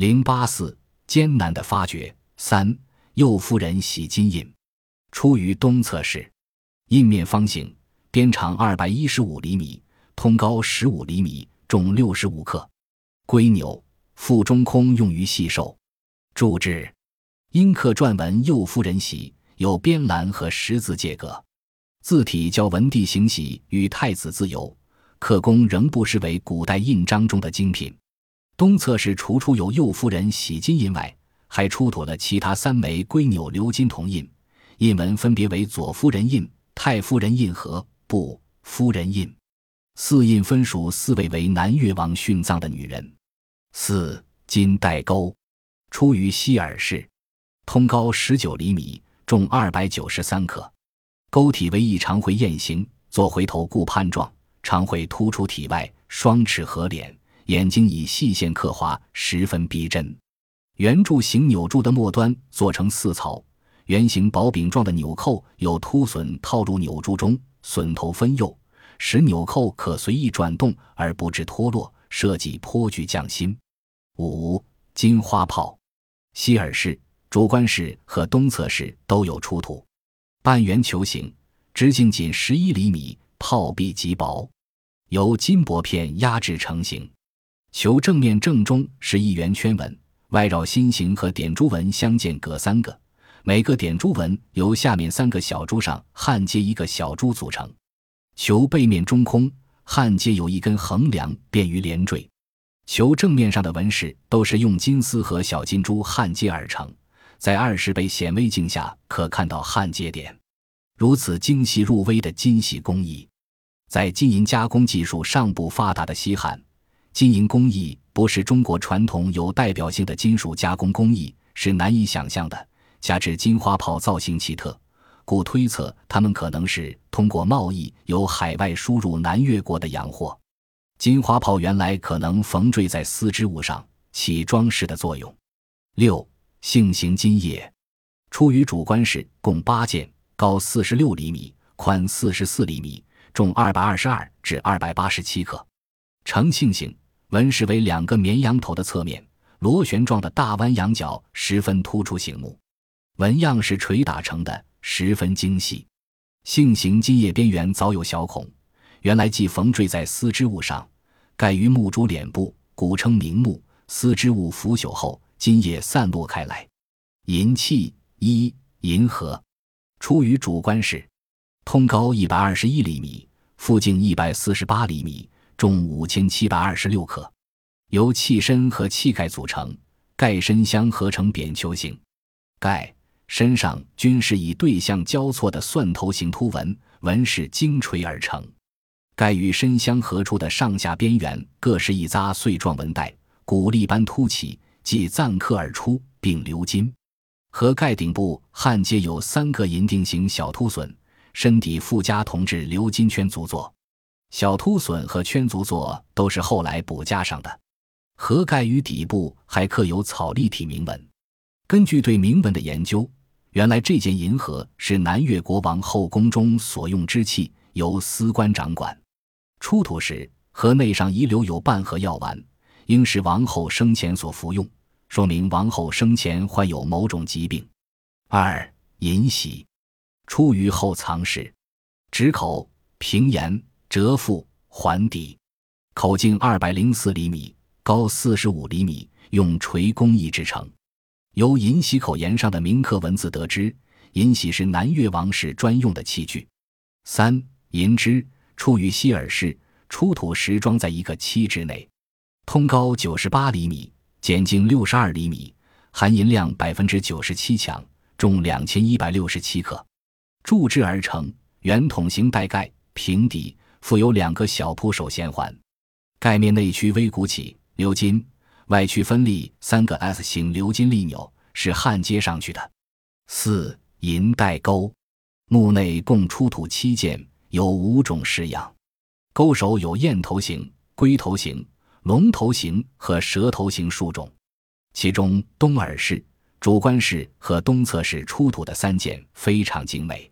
零八四艰难的发掘。三右夫人洗金印，出于东侧室，印面方形，边长二百一十五厘米，通高十五厘米，重六十五克。龟钮，腹中空，用于细绶。注释：阴刻篆文“右夫人玺”，有边栏和十字界格，字体较文帝行玺与太子自由，刻工仍不失为古代印章中的精品。东侧是除出有右夫人玺金印外，还出土了其他三枚龟钮鎏金铜印，印文分别为左夫人印、太夫人印和不夫人印。四印分属四位为南越王殉葬的女人。四金带钩。出于西尔氏，通高十九厘米，重二百九十三克。钩体为一长回雁形，做回头顾盼状，长会突出体外，双翅合脸，眼睛以细线刻划，十分逼真。圆柱形钮柱的末端做成四槽，圆形薄饼状的纽扣有凸榫套入钮柱中，榫头分右，使纽扣可随意转动而不致脱落，设计颇具匠心。五金花炮。希尔氏、主观室和东侧室都有出土，半圆球形，直径仅十一厘米，炮壁极薄，由金箔片压制成型。球正面正中是一圆圈纹，外绕心形和点珠纹相间各三个，每个点珠纹由下面三个小珠上焊接一个小珠组成。球背面中空，焊接有一根横梁，便于连缀。球正面上的纹饰都是用金丝和小金珠焊接而成，在二十倍显微镜下可看到焊接点。如此精细入微的金细工艺，在金银加工技术尚不发达的西汉，金银工艺不是中国传统有代表性的金属加工工艺，是难以想象的。加之金花炮造型奇特，故推测它们可能是通过贸易由海外输入南越国的洋货。金花炮原来可能缝缀在丝织物上，起装饰的作用。六杏形金叶，出于主观室，共八件，高四十六厘米，宽四十四厘米，重二百二十二至二百八十七克。呈杏形，纹饰为两个绵羊头的侧面，螺旋状的大弯羊角十分突出醒目。纹样是锤打成的，十分精细。杏形金叶边缘早有小孔。原来即缝缀在丝织物上，盖于木珠脸部，古称明目。丝织物腐朽后，金叶散落开来。银器一银盒，出于主观室，通高一百二十一厘米，腹径一百四十八厘米，重五千七百二十六克，由器身和器盖组成，盖身相合成扁球形，盖身上均是以对向交错的蒜头形凸纹，纹饰精锤而成。盖与身相合处的上下边缘各是一匝碎状纹带，鼓粒般凸起，即錾刻而出，并鎏金。和盖顶部焊接有三个银锭形小凸榫，身底附加铜制鎏金圈足座。小凸榫和圈足座都是后来补加上的。盒盖与底部还刻有草立体铭文。根据对铭文的研究，原来这件银盒是南越国王后宫中所用之器，由司官掌管。出土时，盒内上遗留有半盒药丸，应是王后生前所服用，说明王后生前患有某种疾病。二银玺，出于后藏室，直口平沿，折腹环底，口径二百零四厘米，高四十五厘米，用锤工艺制成。由银玺口沿上的铭刻文字得知，银玺是南越王室专用的器具。三银枝。出于希尔氏，出土时装在一个漆之内，通高九十八厘米，减径六十二厘米，含银量百分之九十七强，重两千一百六十七克，铸制而成，圆筒形带盖，平底，附有两个小铺手衔环，盖面内区微鼓起，鎏金，外区分立三个 S 形鎏金立钮，是焊接上去的。四银带钩，墓内共出土七件。有五种式样，钩手有雁头形、龟头形、龙头形和蛇头形数种，其中东耳式、主官式和东侧式出土的三件非常精美。